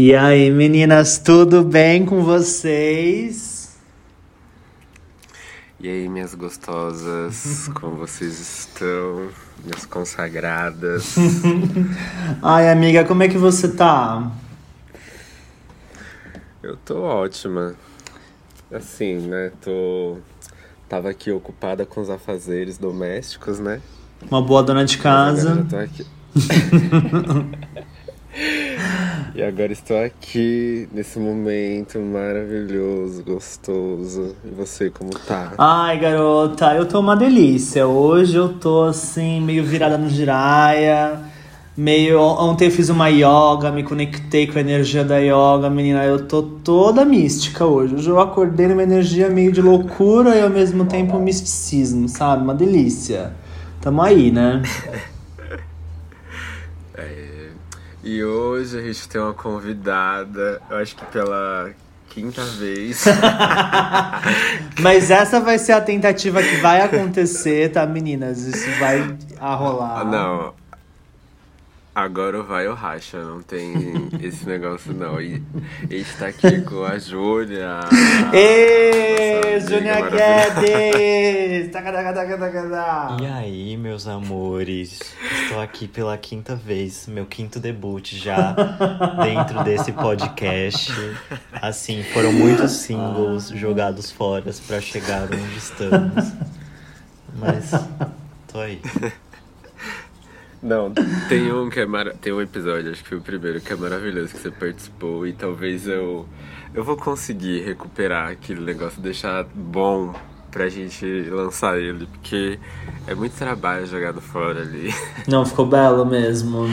E aí, meninas, tudo bem com vocês? E aí, minhas gostosas, como vocês estão? Minhas consagradas. Ai, amiga, como é que você tá? Eu tô ótima. Assim, né? Tô. Tava aqui ocupada com os afazeres domésticos, né? Uma boa dona de casa. Mas agora já tô aqui. E agora estou aqui nesse momento maravilhoso, gostoso. E você, como tá? Ai, garota, eu tô uma delícia. Hoje eu tô assim, meio virada no giraia. Meio. Ontem eu fiz uma yoga, me conectei com a energia da yoga, menina. Eu tô toda mística hoje. Hoje eu acordei numa energia meio de loucura e ao mesmo tempo misticismo, sabe? Uma delícia. Tamo aí, né? E hoje a gente tem uma convidada, eu acho que pela quinta vez. Mas essa vai ser a tentativa que vai acontecer, tá, meninas? Isso vai rolar. Não, Agora vai o racha, não tem esse negócio não. E a gente tá aqui com a Júlia. Ê, Júlia Guedes! E aí, meus amores? Estou aqui pela quinta vez, meu quinto debut já dentro desse podcast. Assim, foram muitos singles jogados fora para chegar onde estamos. Mas tô aí. Não, tem um que é mar... tem um episódio, acho que foi o primeiro, que é maravilhoso, que você participou e talvez eu eu vou conseguir recuperar aquele negócio, deixar bom pra gente lançar ele, porque é muito trabalho jogado fora ali. Não, ficou belo mesmo.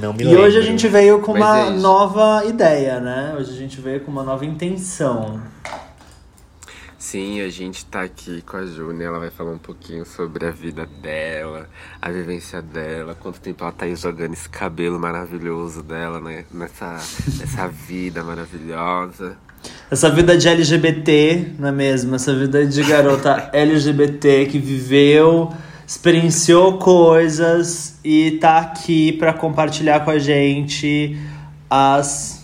Não me e lembro. hoje a gente veio com Mas uma é nova ideia, né? Hoje a gente veio com uma nova intenção. Sim, a gente tá aqui com a Júnia, ela vai falar um pouquinho sobre a vida dela, a vivência dela, quanto tempo ela tá aí jogando esse cabelo maravilhoso dela, né? Nessa, nessa vida maravilhosa. Essa vida de LGBT, não é mesmo? Essa vida de garota LGBT que viveu, experienciou coisas e tá aqui pra compartilhar com a gente as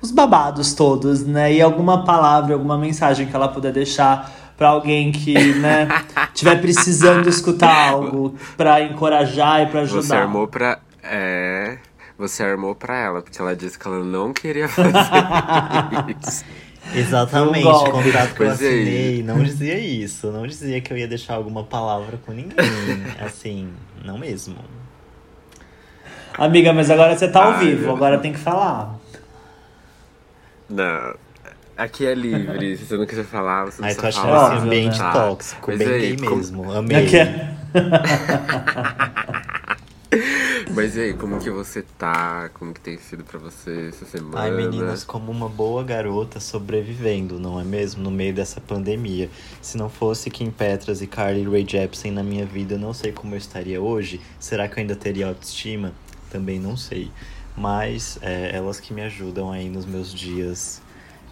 os babados todos, né? E alguma palavra, alguma mensagem que ela puder deixar pra alguém que, né, tiver precisando escutar algo pra encorajar e pra ajudar. Você armou pra. É. Você armou pra ela, porque ela disse que ela não queria fazer isso. Exatamente, um contrato que eu Pois é. assinei não dizia isso. Não dizia que eu ia deixar alguma palavra com ninguém. Assim, não mesmo. Amiga, mas agora você tá ao Ai, vivo, agora tem que falar. Não. Aqui é livre, se você não quiser falar, você não Ai, tô precisa achando falar. esse ambiente né? tóxico, Mas bem aí, gay mesmo. Amei. Aqui é- Mas e aí, como que você tá? Como que tem sido pra você essa semana? Ai, meninas, como uma boa garota sobrevivendo, não é mesmo? No meio dessa pandemia. Se não fosse Kim Petras e Carly Rae Jepsen na minha vida, eu não sei como eu estaria hoje. Será que eu ainda teria autoestima? Também não sei. Mas é, elas que me ajudam aí nos meus dias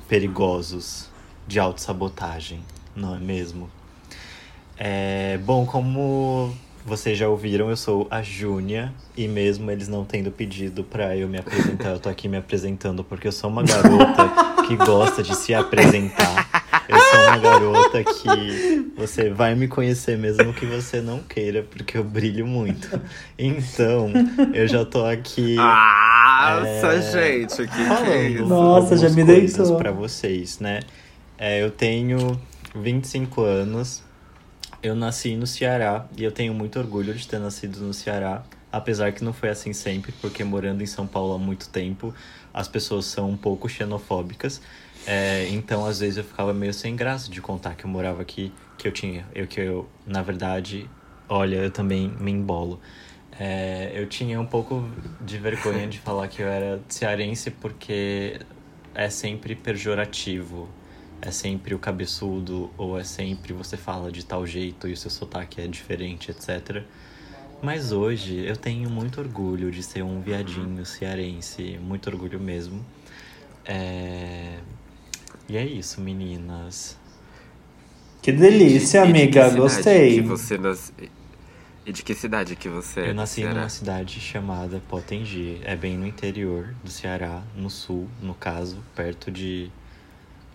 perigosos de autossabotagem, não é mesmo? É, bom, como vocês já ouviram, eu sou a Júnia e mesmo eles não tendo pedido pra eu me apresentar, eu tô aqui me apresentando porque eu sou uma garota que gosta de se apresentar. Eu sou uma garota que você vai me conhecer mesmo que você não queira, porque eu brilho muito. Então, eu já tô aqui Nossa, É, gente, que que é falando isso? Nossa, já me deitou. pra vocês, né? É, eu tenho 25 anos, eu nasci no Ceará e eu tenho muito orgulho de ter nascido no Ceará, apesar que não foi assim sempre, porque morando em São Paulo há muito tempo, as pessoas são um pouco xenofóbicas. É, então, às vezes eu ficava meio sem graça de contar que eu morava aqui, que eu tinha, eu que eu, na verdade, olha, eu também me embolo. É, eu tinha um pouco de vergonha de falar que eu era cearense porque é sempre pejorativo. É sempre o cabeçudo, ou é sempre você fala de tal jeito e o seu sotaque é diferente, etc. Mas hoje eu tenho muito orgulho de ser um viadinho cearense, muito orgulho mesmo. É... E é isso, meninas. Que delícia, E de- e de amiga. que cidade Gostei. Que você nas... E de que cidade que você é? Eu nasci Ceará? numa cidade chamada Potengi. É bem no interior do Ceará, no sul, no caso, perto de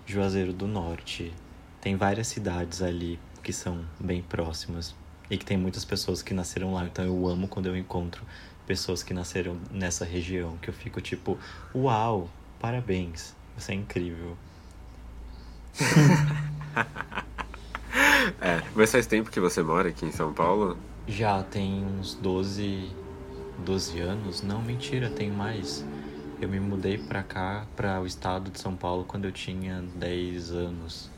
Juazeiro do Norte. Tem várias cidades ali que são bem próximas e que tem muitas pessoas que nasceram lá. Então eu amo quando eu encontro pessoas que nasceram nessa região, que eu fico tipo, uau, parabéns, você é incrível. É, mas faz tempo que você mora aqui em São Paulo? Já tem uns 12, 12 anos. Não, mentira, tem mais. Eu me mudei pra cá, pra o estado de São Paulo, quando eu tinha 10 anos.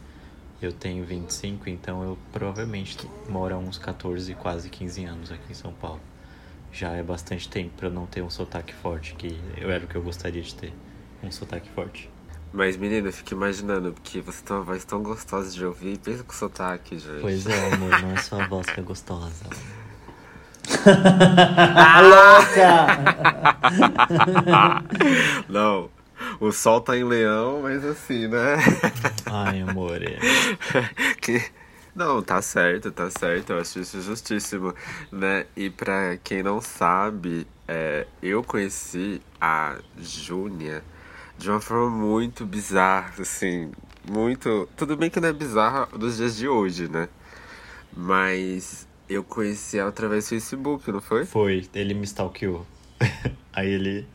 Eu tenho 25, então eu provavelmente moro há uns 14, quase 15 anos aqui em São Paulo. Já é bastante tempo eu não ter um sotaque forte, que eu era o que eu gostaria de ter. Um sotaque forte. Mas, menina, eu fico imaginando, porque você tem uma voz tão gostosa de ouvir, pensa com sotaque, gente. Pois é, amor, não é só a voz que é gostosa. Louca! Não, o sol tá em leão, mas assim, né? Ai, amor. é. que... Não, tá certo, tá certo, eu acho isso justíssimo, né? E pra quem não sabe, é, eu conheci a Júnia de uma forma muito bizarra, assim, muito... Tudo bem que não é bizarra dos dias de hoje, né? Mas eu conheci ela através do Facebook, não foi? Foi, ele me stalkeou. Aí ele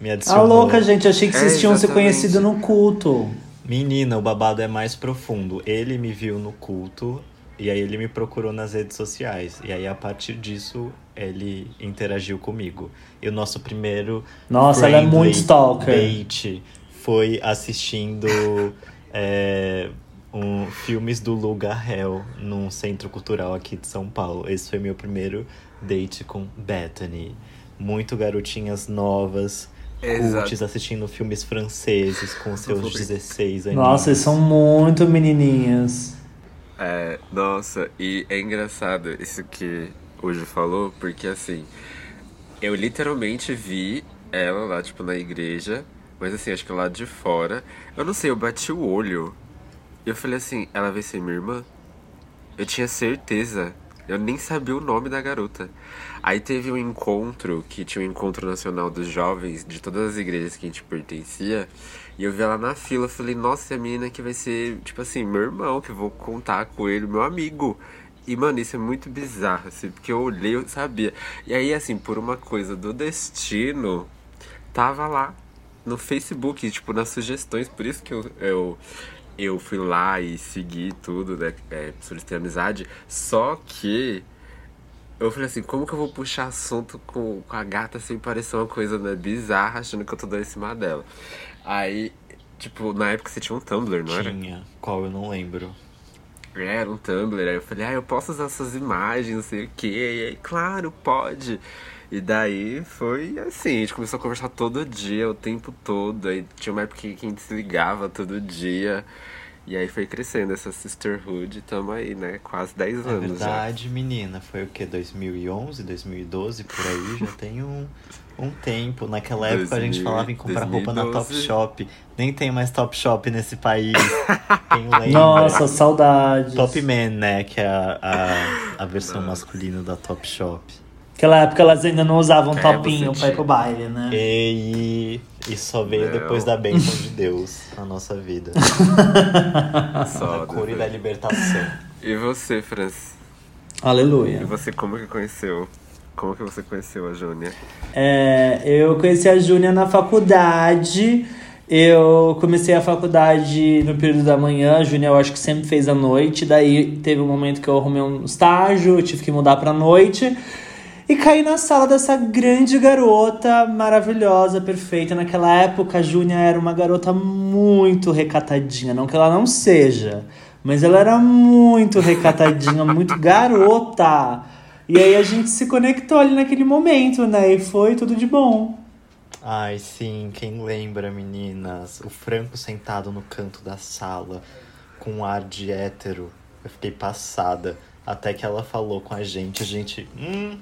me A adicionou. Ah, louca, gente. Achei que É, vocês tinham se conhecido no culto. Menina, o babado é mais profundo. Ele me viu no culto e aí ele me procurou nas redes sociais. E aí a partir disso ele interagiu comigo. E o nosso primeiro Nossa, ela é muito stalker. date foi assistindo é, um, filmes do Luga Hell num centro cultural aqui de São Paulo. Esse foi meu primeiro date com Bethany. Muito garotinhas novas. Cultes assistindo filmes franceses com seus 16 anos. Nossa, eles são muito menininhas. É, nossa, e é engraçado isso que hoje falou, porque assim, eu literalmente vi ela lá, tipo, na igreja, mas assim, acho que lá de fora. Eu não sei, eu bati o olho. E eu falei assim, ela vai ser minha irmã? Eu tinha certeza. Eu nem sabia o nome da garota. Aí teve um encontro, que tinha um encontro nacional dos jovens de todas as igrejas que a gente pertencia. E eu vi ela na fila, falei, nossa, é a menina que vai ser, tipo assim, meu irmão, que eu vou contar com ele, meu amigo. E, mano, isso é muito bizarro, assim, porque eu olhei, eu sabia. E aí, assim, por uma coisa do destino, tava lá no Facebook, tipo, nas sugestões. Por isso que eu, eu, eu fui lá e segui tudo, né? É, solicitei amizade. Só que eu falei assim, como que eu vou puxar assunto com, com a gata sem parecer uma coisa né, bizarra, achando que eu tô dando em cima dela. Aí, tipo, na época você tinha um Tumblr, não era? Tinha, qual eu não lembro. É, Era um Tumblr. Aí eu falei, ah, eu posso usar suas imagens, não sei o quê. E aí, claro, pode. E daí foi assim, a gente começou a conversar todo dia, o tempo todo. Aí tinha uma época que a gente se ligava todo dia. E aí foi crescendo essa sisterhood, tamo aí, né? Quase 10 É anos já. verdade, menina. Foi o que? 2011, 2012, por aí? Já tem um, um tempo. Naquela época a gente 2000, falava em comprar roupa na 2012. Top Shop. Nem tem mais Top Shop nesse país. Quem lembra? Nossa, saudades. Top Man, né? Que é a, a, a versão masculina da Top Shop. Naquela época elas ainda não usavam É, topinho pra ir pro baile, né? E, e só veio Não. depois da bênção de Deus na nossa vida. Só da cura e da libertação. E você, Francis? E Aleluia. você, como que conheceu? Como que você conheceu a Júnia? É, eu conheci a Júnia na faculdade. Eu comecei a faculdade no período da manhã. A Júnia, eu acho que sempre fez à noite. Daí teve um momento que eu arrumei um estágio, eu tive que mudar pra noite. E caí na sala dessa grande garota maravilhosa, perfeita. Naquela época, a Júnia era uma garota muito recatadinha. Não que ela não seja, mas ela era muito recatadinha, muito garota. E aí a gente se conectou ali naquele momento, né? E foi tudo de bom. Ai, sim, quem lembra, meninas? O Franco sentado no canto da sala, com um ar de hétero. Eu fiquei passada. Até que ela falou com a gente, a gente. Hum,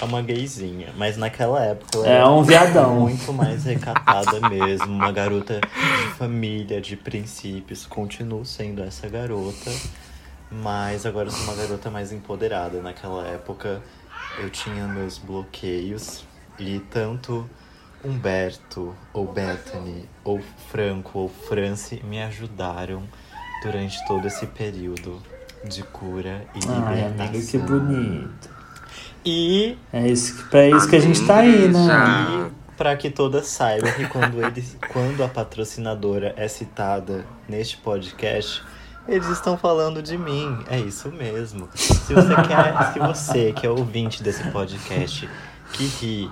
É uma gayzinha. Mas naquela época É era um viadão. muito mais recatada mesmo. Uma garota de família, de princípios. Continuo sendo essa garota. Mas agora eu sou uma garota mais empoderada. Naquela época eu tinha meus bloqueios. E tanto Humberto, ou Bethany, ou Franco, ou France me ajudaram durante todo esse período de cura e Ai, libertação. amiga, que bonito. E É isso, que- pra isso que a gente tá aí, né? E para que todas saibam que quando, eles, quando a patrocinadora é citada neste podcast, eles estão falando de mim. É isso mesmo. Se você quer, se você que é ouvinte desse podcast, que ri,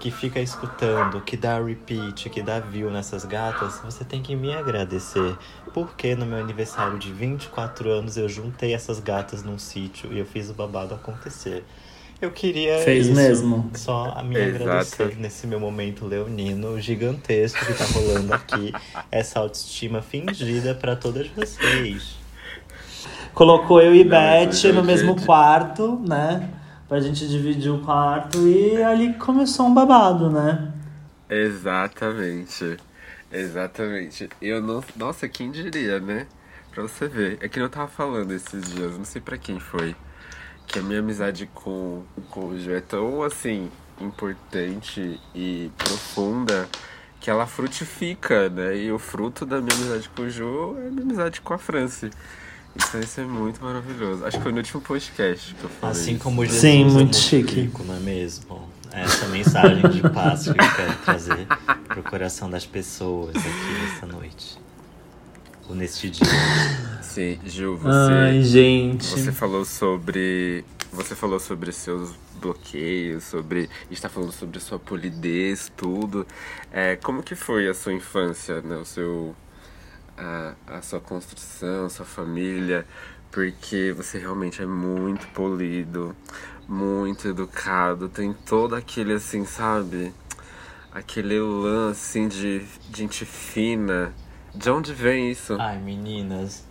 que fica escutando, que dá repeat, que dá view nessas gatas, você tem que me agradecer. Porque no meu aniversário de 24 anos eu juntei essas gatas num sítio e eu fiz o babado acontecer. Eu queria Fez isso, mesmo. só a me Exato. agradecer nesse meu momento leonino gigantesco que tá rolando aqui. Essa autoestima fingida pra todas vocês. Colocou eu e Não, Beth no mesmo gente. quarto, né? Pra gente dividir o quarto e ali começou um babado, né? Exatamente. Exatamente. Eu não. Nossa, quem diria, né? Pra você ver. É que eu tava falando esses dias, não sei pra quem foi. Que a minha amizade com, com o Ju é tão assim importante e profunda que ela frutifica, né? E o fruto da minha amizade com o Ju é a minha amizade com a Franci. Então isso é muito maravilhoso. Acho que foi no último podcast que eu falei. Assim como Jesus Sim, eu muito chique. multiplico, não é mesmo? Essa mensagem de paz que eu quero trazer pro coração das pessoas aqui nessa noite. Neste dia. Sim, Ju, você. Ai, gente. Você falou sobre. Você falou sobre seus bloqueios, sobre. está falando sobre sua polidez, tudo. É, como que foi a sua infância, né? O seu. A, a sua construção, a sua família. Porque você realmente é muito polido, muito educado, tem todo aquele assim, sabe? Aquele lance assim de gente fina. De onde vem isso? Ai, meninas,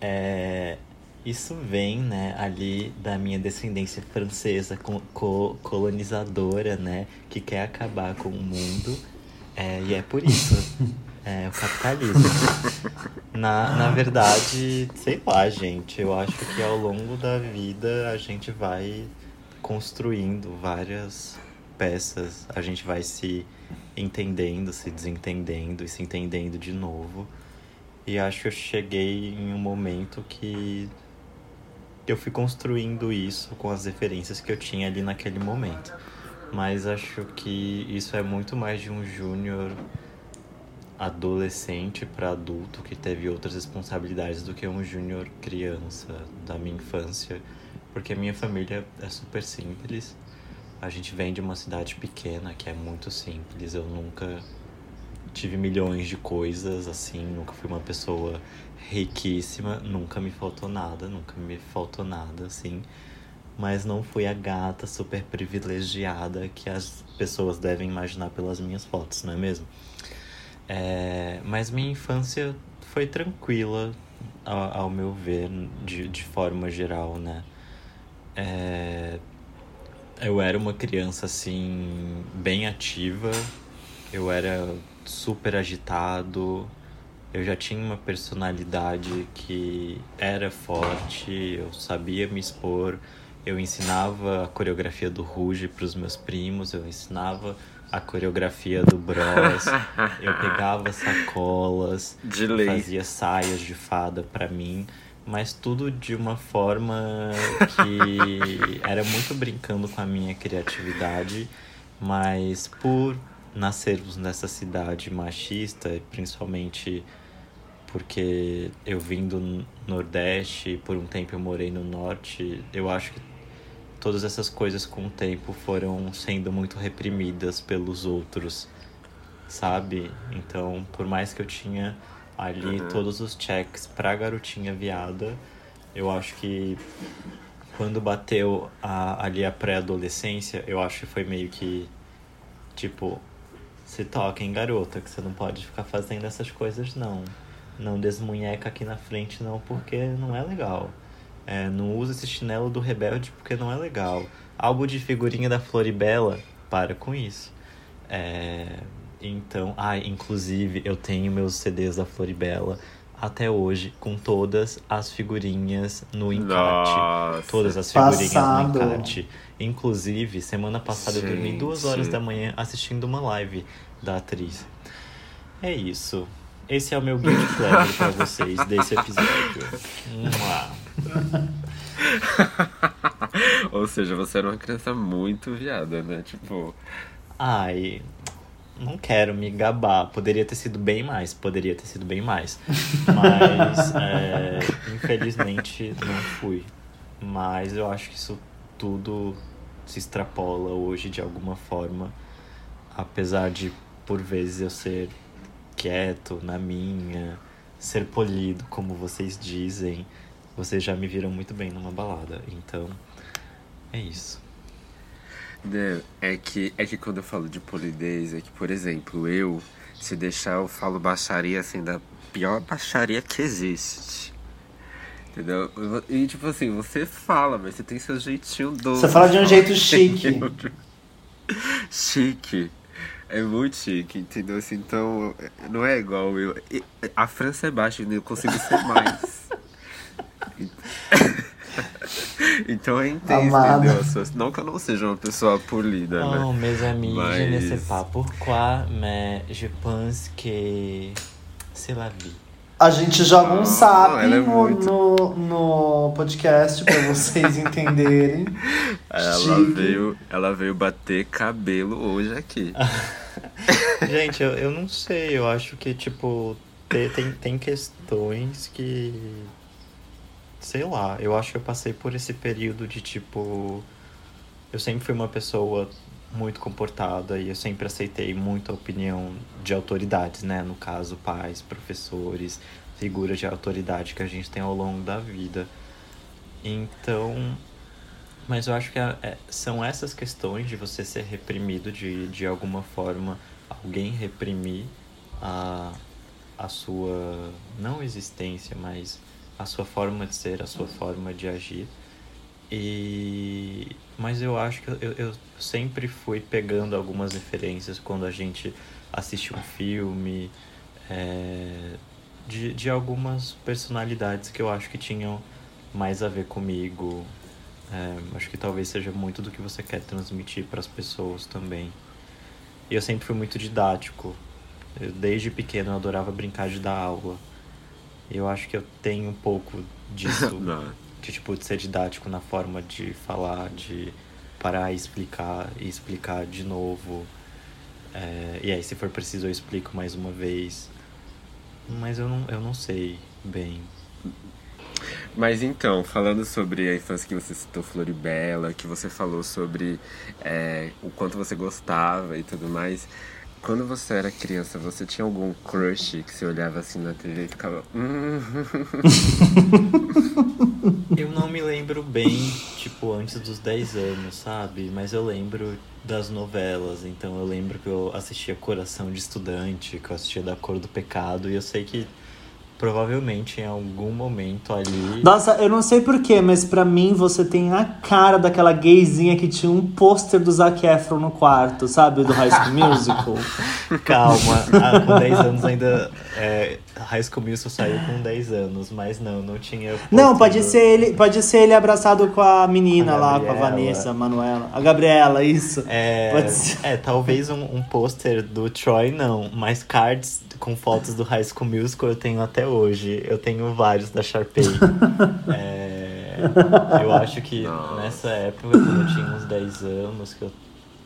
é, isso vem, né, ali da minha descendência francesa co- co- colonizadora, né, que quer acabar com o mundo. É, e é por isso. É o capitalismo. Na, na verdade, sei lá, gente. Eu acho que ao longo da vida a gente vai construindo várias peças. A gente vai se entendendo, se desentendendo e se entendendo de novo. E acho que eu cheguei em um momento que eu fui construindo isso com as referências que eu tinha ali naquele momento. Mas acho que isso é muito mais de um júnior adolescente para adulto que teve outras responsabilidades do que um júnior criança da minha infância, porque a minha família é super simples. A gente vem de uma cidade pequena que é muito simples. Eu nunca tive milhões de coisas assim, nunca fui uma pessoa riquíssima, nunca me faltou nada, nunca me faltou nada assim. Mas não fui a gata super privilegiada que as pessoas devem imaginar pelas minhas fotos, não é mesmo? É, mas minha infância foi tranquila, ao, ao meu ver, de, de forma geral, né? É, eu era uma criança, assim, bem ativa, eu era super agitado, eu já tinha uma personalidade que era forte, eu sabia me expor, eu ensinava a coreografia do Ruge para os meus primos, eu ensinava a coreografia do Bros, eu pegava sacolas, fazia saias de fada para mim, mas tudo de uma forma que era muito brincando com a minha criatividade, mas por nascermos nessa cidade machista, principalmente porque eu vim do Nordeste e por um tempo eu morei no Norte, eu acho que todas essas coisas com o tempo foram sendo muito reprimidas pelos outros, sabe? Então, por mais que eu tinha ali Uhum. todos os checks pra garotinha viada, eu acho que quando bateu a- ali a pré-adolescência, eu acho que foi meio que tipo, se toca em garota, que você não pode ficar fazendo essas coisas não. Não desmunheca aqui na frente não, porque não é legal. É, não usa esse chinelo do Rebelde porque não é legal. Álbum de figurinha da Floribela, para com isso. É, então, ah, inclusive eu tenho meus CDs da Floribela até hoje com todas as figurinhas no encarte. Nossa. Todas as figurinhas Passado. no encarte. Inclusive, semana passada eu dormi duas Gente. horas da manhã assistindo uma live da atriz. É isso. Esse é o meu guilty pleasure pra vocês desse episódio. Mua. Ou seja, você era uma criança muito viada, né? Tipo, Ai, não quero me gabar. Poderia ter sido bem mais, poderia ter sido bem mais. Mas, é, infelizmente, não fui. Mas eu acho que isso tudo se extrapola hoje de alguma forma. Apesar de, por vezes, eu ser quieto na minha, ser polido, como vocês dizem. Vocês já me viram muito bem numa balada. Então, é isso. Né, é que, é que quando eu falo de polidez, é que, por exemplo, eu, se deixar, eu falo baixaria assim, da pior baixaria que existe. Entendeu? E tipo assim, você fala, mas você tem seu jeitinho doce. Você fala de um jeito chique. Chique. É muito chique, entendeu? Assim, então, não é igual eu. A França é baixa, eu consigo ser mais. então é intenso, Amada. entendeu? Não que eu não seja uma pessoa polida, Oh, né? je ne sais Mas- pas pourquoi, mais je pense que c'est la vie. A gente joga um Ah, sapo é no, muito- no, no podcast pra vocês entenderem. Ela Chique. veio, ela veio bater cabelo hoje aqui. Gente, eu, eu não sei, eu acho que, tipo, te- tem, tem questões que. Sei lá, eu acho que eu passei por esse período de, tipo. Eu sempre fui uma pessoa muito comportada e eu sempre aceitei muito a opinião de autoridades, né? No caso, pais, professores, figuras de autoridade que a gente tem ao longo da vida. Então. Mas eu acho que é- é- são essas questões de você ser reprimido de, de alguma forma, alguém reprimir a, a sua, não existência, mas a sua forma de ser, a sua forma de agir. E mas eu acho que eu, eu sempre fui pegando algumas referências quando a gente assiste um filme é, de, de algumas personalidades que eu acho que tinham mais a ver comigo. É, acho que talvez seja muito do que você quer transmitir para as pessoas também. E eu sempre fui muito didático. Eu, desde pequeno eu adorava brincar de dar aula. Eu acho que eu tenho um pouco disso de tipo de ser didático na forma de falar, de parar e explicar e explicar de novo. É, e aí, se for preciso, eu explico mais uma vez. Mas eu não, eu não sei bem. Mas então, falando sobre a infância que você citou Floribela, que você falou sobre é, o quanto você gostava e tudo mais. Quando você era criança, você tinha algum crush que você olhava assim na TV e ficava. "Hum". Eu não me lembro bem, tipo, antes dos 10 anos, sabe? Mas eu lembro das novelas. Então eu lembro que eu assistia Coração de Estudante, que eu assistia Da Cor do Pecado. E eu sei que provavelmente em algum momento ali. Nossa, eu não sei porquê, mas pra mim você tem a cara daquela gayzinha que tinha um pôster do Zac Efron no quarto, sabe? Do High School Musical. Calma, ah, com 10 anos ainda. É, High School Musical saiu com 10 anos, mas não, não tinha. Não, pode do- ser ele, pode ser ele abraçado com a menina A lá, com a. Vanessa, a Manuela. A Gabriela, isso. É, Pode ser. é, talvez um, um pôster do Troy não, mas cards com fotos do High School Musical eu tenho até hoje. Eu tenho vários da Sharpay. É, eu acho que Nossa. nessa época, quando eu tinha uns 10 anos, que eu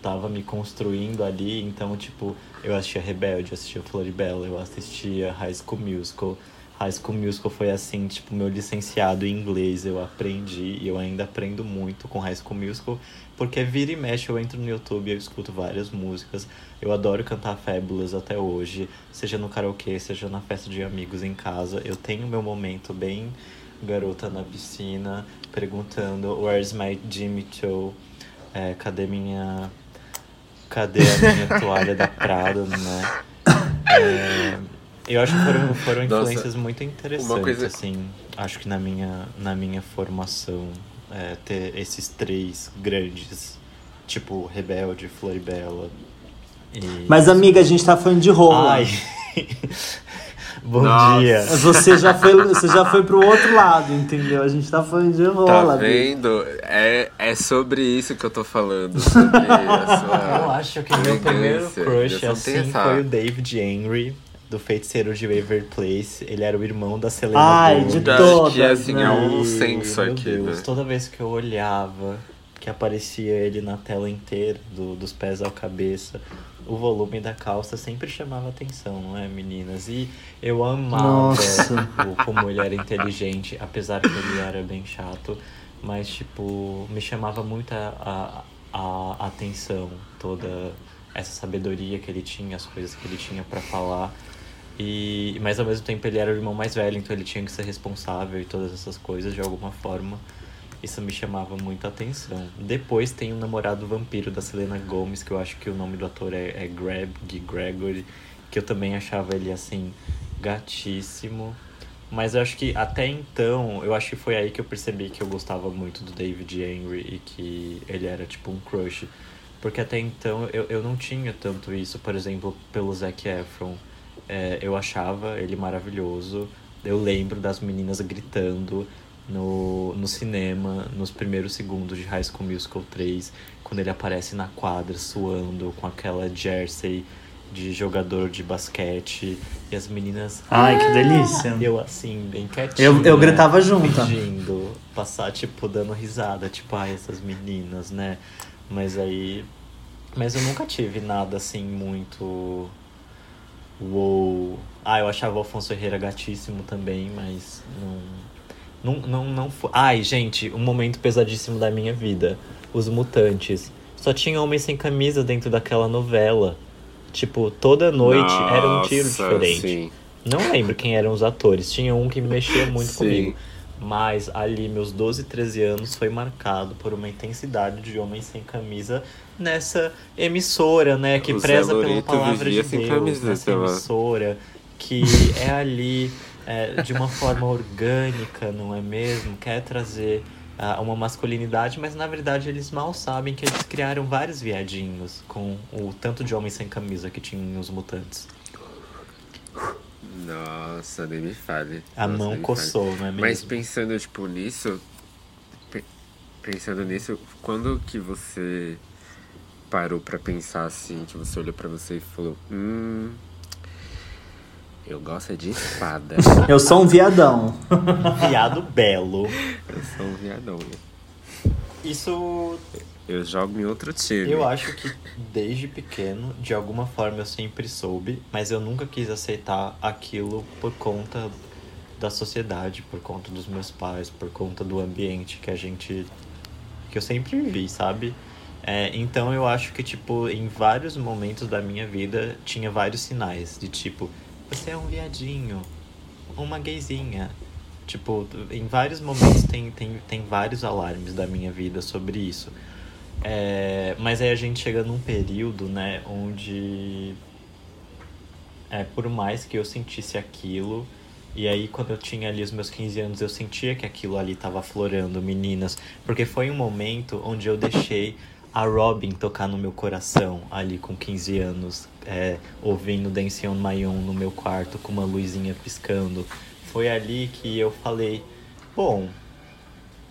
tava me construindo ali, então, tipo, eu assistia Rebelde, eu assistia Floribela, eu assistia High School Musical. High School Musical foi assim, tipo, meu licenciado em inglês, eu aprendi e eu ainda aprendo muito com High School Musical, porque vira e mexe eu entro no YouTube e eu escuto várias músicas. Eu adoro cantar Fabulous até hoje, seja no karaokê, seja na festa de amigos em casa. Eu tenho meu momento bem garota na piscina, perguntando Where's my Jimmy Choo? É, cadê minha. Cadê a minha toalha da Prada, né? É, Eu acho que foram, foram Nossa, influências muito interessantes, coisa- assim. Acho que na minha, na minha formação, é, ter esses três grandes, tipo Rebelde, Floribela e... Mas, amiga, a gente tá falando de rola. Ai! Bom Nossa. dia! Você já, foi, você já foi pro outro lado, entendeu? A gente tá falando de Tá rola. Bi. vendo? É, é sobre isso que eu tô falando. Eu acho que meu primeiro crush, assim, essa- foi o David Henry, do Feiticeiro de Waverly Place. Ele era o irmão da Selena Ai, Gomez. de Eu acho todas, que, assim, né? é um E, senso meu aqui, Deus, né? Toda vez que eu olhava, que aparecia ele na tela inteira, do- dos pés à cabeça, o volume da calça sempre chamava atenção, não é, meninas? E eu amava Nossa. o, como ele era inteligente, apesar que ele era bem chato, mas, tipo, me chamava muito a, a, a atenção, toda essa sabedoria que ele tinha, as coisas que ele tinha pra falar. E, mas ao mesmo tempo ele era o irmão mais velho, então ele tinha que ser responsável e todas essas coisas de alguma forma. Isso me chamava muita atenção. Depois tem o namorado vampiro da Selena Gomez, que eu acho que o nome do ator é, é Greg Gregory, que eu também achava ele assim, gatíssimo. Mas eu acho que até então, eu acho que foi aí que eu percebi que eu gostava muito do David Henry e que ele era tipo um crush. Porque até então eu, eu não tinha tanto isso, por exemplo, pelo Zac Efron. É, eu achava ele maravilhoso. Eu lembro das meninas gritando no, no cinema, nos primeiros segundos de High School Musical 3, quando ele aparece na quadra suando com aquela jersey de jogador de basquete e as meninas. Ai, que delícia. Eu assim, bem quietinha. Eu, eu gritava junto. Fingindo, passar, tipo, dando risada, tipo, ai, essas meninas, né? Mas aí. Mas eu nunca tive nada assim muito. Uou. Ah, eu achava o Alfonso Herrera gatíssimo também, mas não. Não, não, não foi. Ai, gente, um momento pesadíssimo da minha vida. Os Mutantes. Só tinha homem sem camisa dentro daquela novela. Tipo, toda noite era um tiro Nossa, diferente. sim. Não lembro quem eram os atores. Tinha um que mexia muito Sim. comigo. Mas ali, meus 12, 13 anos, foi marcado por uma intensidade de homens sem camisa nessa emissora, né? Que O preza pela palavra de Deus. camisa, nessa emissora que é ali é, de uma forma orgânica, não é mesmo? Quer trazer ah, uma masculinidade, mas na verdade eles mal sabem que eles criaram vários viadinhos com o tanto de homens sem camisa que tinham os mutantes. Nossa, nem me fale. A Nossa, mão coçou, não é fale. mesmo? Mas pensando, tipo, nisso... pe- Pensando nisso, quando que você parou pra pensar assim, que você olhou pra você e falou... Hum... Eu gosto é de espada. Eu sou um viadão. Viado belo. eu sou um viadão. Isso Eu jogo em outro time. Eu acho que desde pequeno, de alguma forma eu sempre soube, mas eu nunca quis aceitar aquilo por conta da sociedade, por conta dos meus pais, por conta do ambiente que a gente. que eu sempre vi, sabe? É, então eu acho que, tipo, em vários momentos da minha vida tinha vários sinais de tipo, você é um viadinho, uma gayzinha. Tipo, em vários momentos tem, tem, tem vários alarmes da minha vida sobre isso. É, mas aí a gente chega num período, né, onde é, por mais que eu sentisse aquilo, e aí quando eu tinha ali os meus 15 anos, eu sentia que aquilo ali tava aflorando, meninas, porque foi um momento onde eu deixei a Robin tocar no meu coração, ali com 15 anos, é, ouvindo Dancing on My Own no meu quarto, com uma luzinha piscando. Foi ali que eu falei, bom,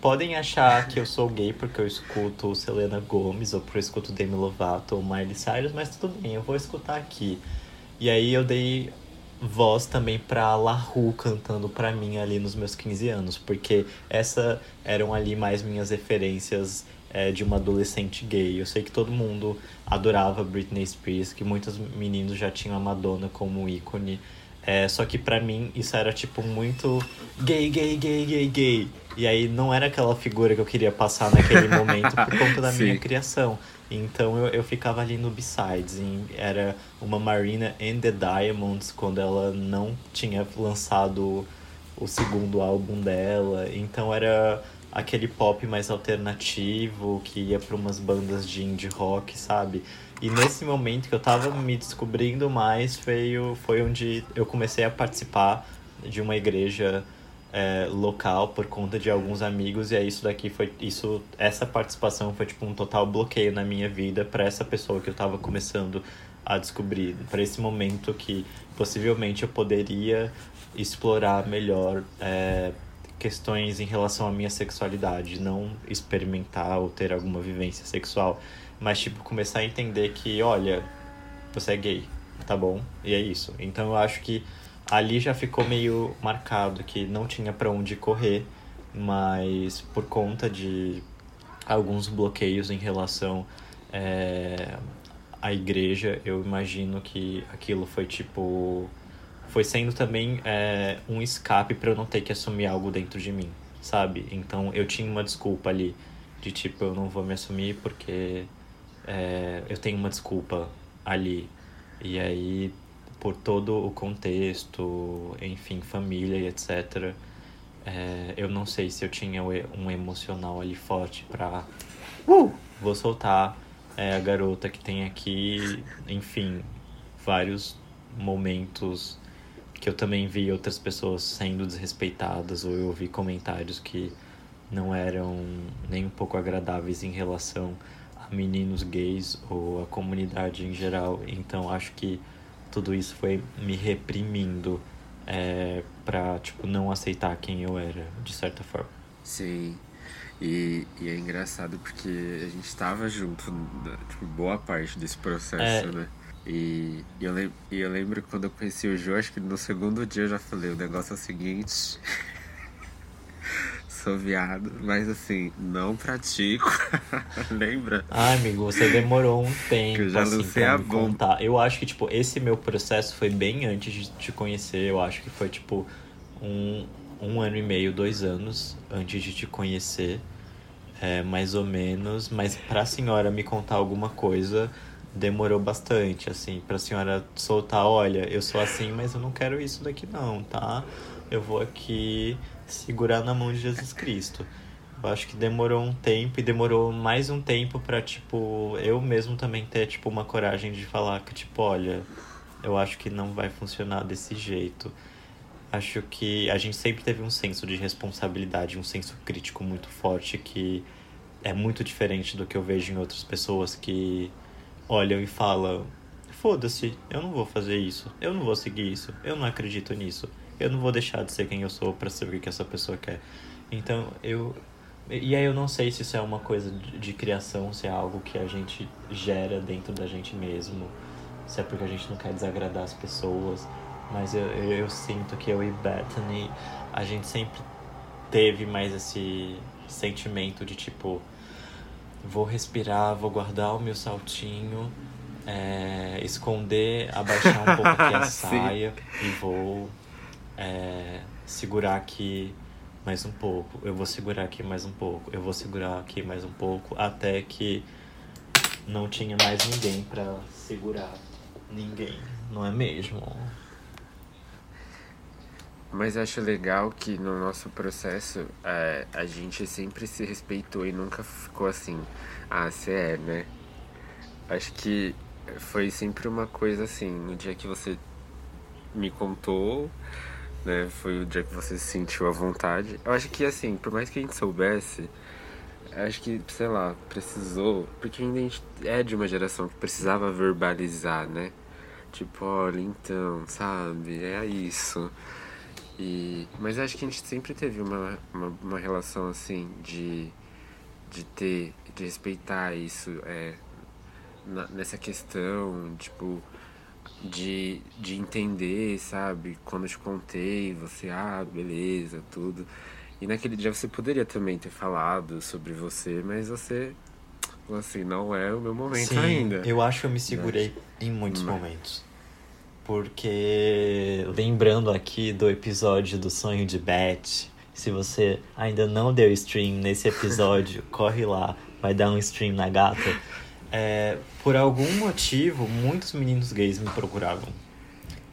Podem achar que eu sou gay porque eu escuto Selena Gomez, ou porque eu escuto Demi Lovato ou Miley Cyrus, mas tudo bem, eu vou escutar aqui. E aí eu dei voz também pra La Rue cantando pra mim ali nos meus 15 anos, porque essa eram ali mais minhas referências é, de uma adolescente gay. Eu sei que todo mundo adorava Britney Spears, que muitos meninos já tinham a Madonna como ícone. É, só que pra mim isso era tipo muito gay, gay, gay, gay, gay. E aí não era aquela figura que eu queria passar naquele momento por conta da minha Sim. criação. Então eu, eu ficava ali no Besides. e Era uma Marina and the Diamonds quando ela não tinha lançado o segundo álbum dela. Então era aquele pop mais alternativo, que ia para umas bandas de indie rock, sabe? E nesse momento que eu tava me descobrindo mais, foi, foi onde eu comecei a participar de uma igreja é, local por conta de alguns amigos e aí isso daqui foi isso essa participação foi tipo um total bloqueio na minha vida para essa pessoa que eu tava começando a descobrir para esse momento que possivelmente eu poderia explorar melhor é, questões em relação à minha sexualidade, não experimentar ou ter alguma vivência sexual, mas tipo começar a entender que, olha, você é gay, tá bom? E é isso. Então eu acho que ali já ficou meio marcado que não tinha para onde correr, mas por conta de alguns bloqueios em relação é, à igreja, eu imagino que aquilo foi tipo foi sendo também é, um escape para eu não ter que assumir algo dentro de mim, sabe? Então eu tinha uma desculpa ali de tipo eu não vou me assumir porque é, eu tenho uma desculpa ali e aí por todo o contexto, enfim, família e etc. É, eu não sei se eu tinha um emocional ali forte para uh! vou soltar é, a garota que tem aqui, enfim, vários momentos que eu também vi outras pessoas sendo desrespeitadas ou eu ouvi comentários que não eram nem um pouco agradáveis em relação a meninos gays ou a comunidade em geral. Então acho que tudo isso foi me reprimindo é, pra, tipo, não aceitar quem eu era, de certa forma. Sim. E, e é engraçado porque a gente tava junto, tipo, boa parte desse processo, é, né? E, eu, lem e eu lembro quando eu conheci o Jô, acho que no segundo dia eu já falei, o negócio é o seguinte. Sou viado, mas assim, não pratico. Lembra? Ai, amigo, você demorou um tempo que eu já assim, pra a me contar. Eu acho que, tipo, esse meu processo foi bem antes de te conhecer. Eu acho que foi, tipo, um, um ano e meio, dois anos antes de te conhecer. É, mais ou menos. Mas pra senhora me contar alguma coisa demorou bastante, assim, pra senhora soltar, olha, eu sou assim, mas eu não quero isso daqui não, tá? Eu vou aqui segurar na mão de Jesus Cristo. Eu acho que demorou um tempo e demorou mais um tempo para tipo, eu mesmo também ter, tipo, uma coragem de falar que, tipo, olha, eu acho que não vai funcionar desse jeito. Acho que a gente sempre teve um senso de responsabilidade, um senso crítico muito forte que é muito diferente do que eu vejo em outras pessoas que olham e falam: foda-se, eu não vou fazer isso, eu não vou seguir isso, eu não acredito nisso, eu não vou deixar de ser quem eu sou para saber o que essa pessoa quer. Então eu. E aí eu não sei se isso é uma coisa de, criação, se é algo que a gente gera dentro da gente mesmo, se é porque a gente não quer desagradar as pessoas. Mas eu, eu, eu sinto que eu e Bethany, a gente sempre teve mais esse sentimento de tipo vou respirar, vou guardar o meu saltinho, é, esconder, abaixar um pouco aqui a saia e vou é, segurar aqui mais um pouco. Eu vou segurar aqui mais um pouco. Eu vou segurar aqui mais um pouco até que não tinha mais ninguém para segurar ninguém, não é mesmo? Mas acho legal que no nosso processo é, a gente sempre se respeitou e nunca ficou assim, ah, você é, né? Acho que foi sempre uma coisa assim, no dia que você me contou, né? Foi o dia que você se sentiu à vontade. Eu acho que assim, por mais que a gente soubesse, acho que, sei lá, precisou, porque ainda a gente é de uma geração que precisava verbalizar, né? Tipo, olha, então, sabe, é isso. E, mas acho que a gente sempre teve uma, uma, uma relação assim de, de ter, de respeitar isso é, na, nessa questão, tipo, de, de entender, sabe? Quando eu te contei, você, ah, beleza, tudo. E naquele dia você poderia também ter falado sobre você, mas você, assim, não é o meu momento Sim, ainda. Eu acho que eu me segurei né? em muitos mas... momentos porque lembrando aqui do episódio do sonho de Beth, se você ainda não deu stream nesse episódio, corre lá, vai dar um stream na gata. É, por algum motivo, muitos meninos gays me procuravam.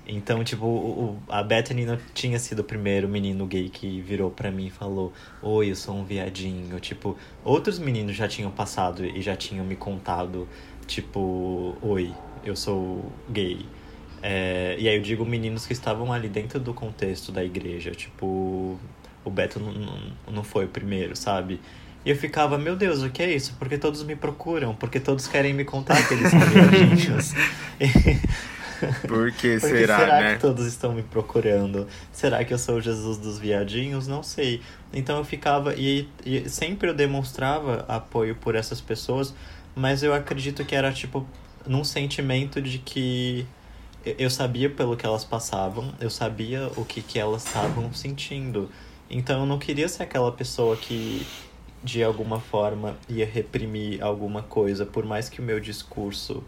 Então, tipo, o, a Bethany não tinha sido o primeiro menino gay que virou para mim e falou: Oi, eu sou um viadinho. Tipo, outros meninos já tinham passado e já tinham me contado, tipo, Oi, eu sou gay. É, e aí eu digo meninos que estavam ali dentro do contexto da igreja. Tipo, o Beto não, não, não foi o primeiro, sabe? E eu ficava, meu Deus, o que é isso? Porque todos me procuram, porque todos querem me contar que eles são viadinhos. Por que Porque será, será né? que todos estão me procurando? Será que eu sou o Jesus dos viadinhos? Não sei. Então eu ficava. E, e sempre eu demonstrava apoio por essas pessoas, mas eu acredito que era tipo num sentimento de que eu- sabia pelo que elas passavam, eu sabia o que, que elas estavam sentindo. Então eu não queria ser aquela pessoa que de alguma forma ia reprimir alguma coisa, por mais que o meu discurso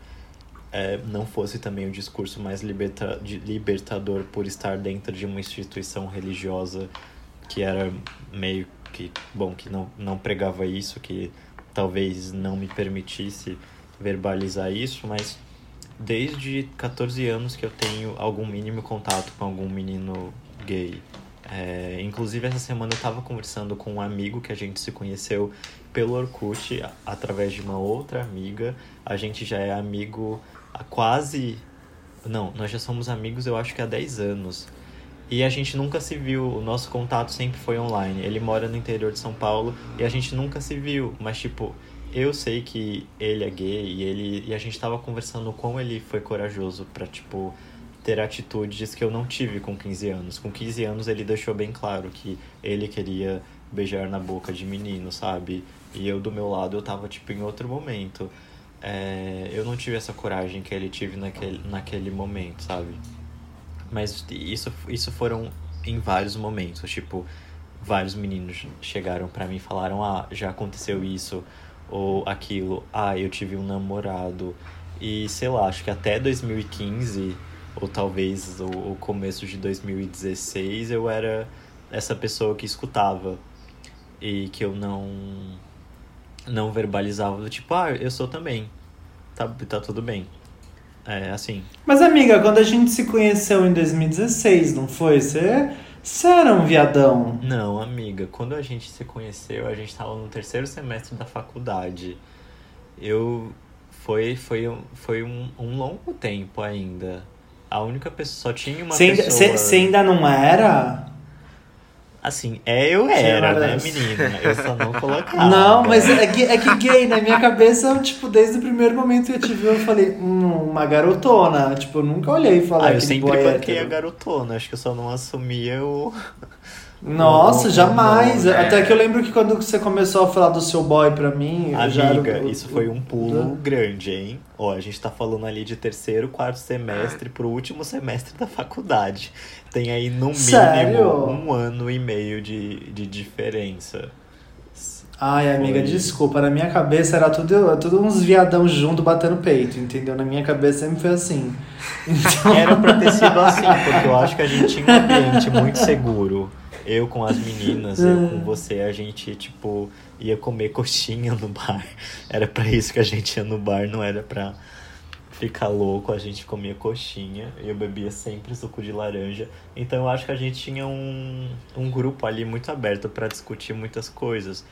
é, não fosse também o discurso mais liberta libertador por estar dentro de uma instituição religiosa que era meio que, bom, que não, não pregava isso, que talvez não me permitisse verbalizar isso, mas desde 14 anos que eu tenho algum mínimo contato com algum menino gay. É, inclusive, essa semana eu tava conversando com um amigo que a gente se conheceu pelo Orkut, através de uma outra amiga. A gente já é amigo há quase. Não, nós já somos amigos eu acho que há 10 anos. E a gente nunca se viu, o nosso contato sempre foi online. Ele mora no interior de São Paulo e a gente nunca se viu, mas tipo, eu sei que ele é gay e ele e a gente tava conversando como ele foi corajoso pra tipo ter atitudes que eu não tive com 15 anos. Com 15 anos ele deixou bem claro que ele queria beijar na boca de menino, sabe? E eu do meu lado eu tava tipo em outro momento. É, eu não tive essa coragem que ele tive naquele, naquele momento, sabe? Mas isso, isso foram em vários momentos, tipo, vários meninos chegaram pra mim e falaram: "Ah, já aconteceu isso ou aquilo. Ah, eu tive um namorado". E sei lá, acho que até 2015 ou talvez o, o começo de 2016 eu era essa pessoa que escutava e que eu não não verbalizava do tipo, ah, eu sou também. Tá, tá tudo bem. É assim. Mas, amiga, quando a gente se conheceu em 2016, não foi? Você, você era um viadão. Não, amiga, quando a gente se conheceu, a gente tava no terceiro semestre da faculdade. Eu. Foi, foi, um- foi um, um longo tempo ainda. A única pessoa. Só tinha uma ainda, pessoa. você ainda não era? Assim, é, eu era, né, menina? Eu só não colocava. Não, mas é que, é que gay, na minha cabeça, eu, tipo, desde o primeiro momento que eu te vi, eu falei, hum, uma garotona. Tipo, eu nunca olhei e falei Ah, eu sempre banquei a hétero. garotona, acho que eu só não assumia o. Nossa, Não, jamais. não, é. Até que eu lembro que quando você começou a falar do seu boy pra mim, eu já era Amiga, o- isso foi um pulo o- grande, hein? Ó, a gente tá falando ali de terceiro, quarto semestre pro último semestre da faculdade. Tem aí no mínimo Sério? um ano e meio de, de diferença. Ai, amiga, Foi. desculpa. Na minha cabeça era tudo, tudo uns viadão junto batendo peito, entendeu? Na minha cabeça sempre foi assim. Então, Era pra ter sido assim, porque eu acho que a gente tinha um ambiente muito seguro. Eu com as meninas, eu com você, a gente, tipo, ia comer coxinha no bar. Era pra isso que a gente ia no bar, não era pra ficar louco. A gente comia coxinha e eu bebia sempre suco de laranja. Então eu acho que a gente tinha um, um grupo ali muito aberto pra discutir muitas coisas.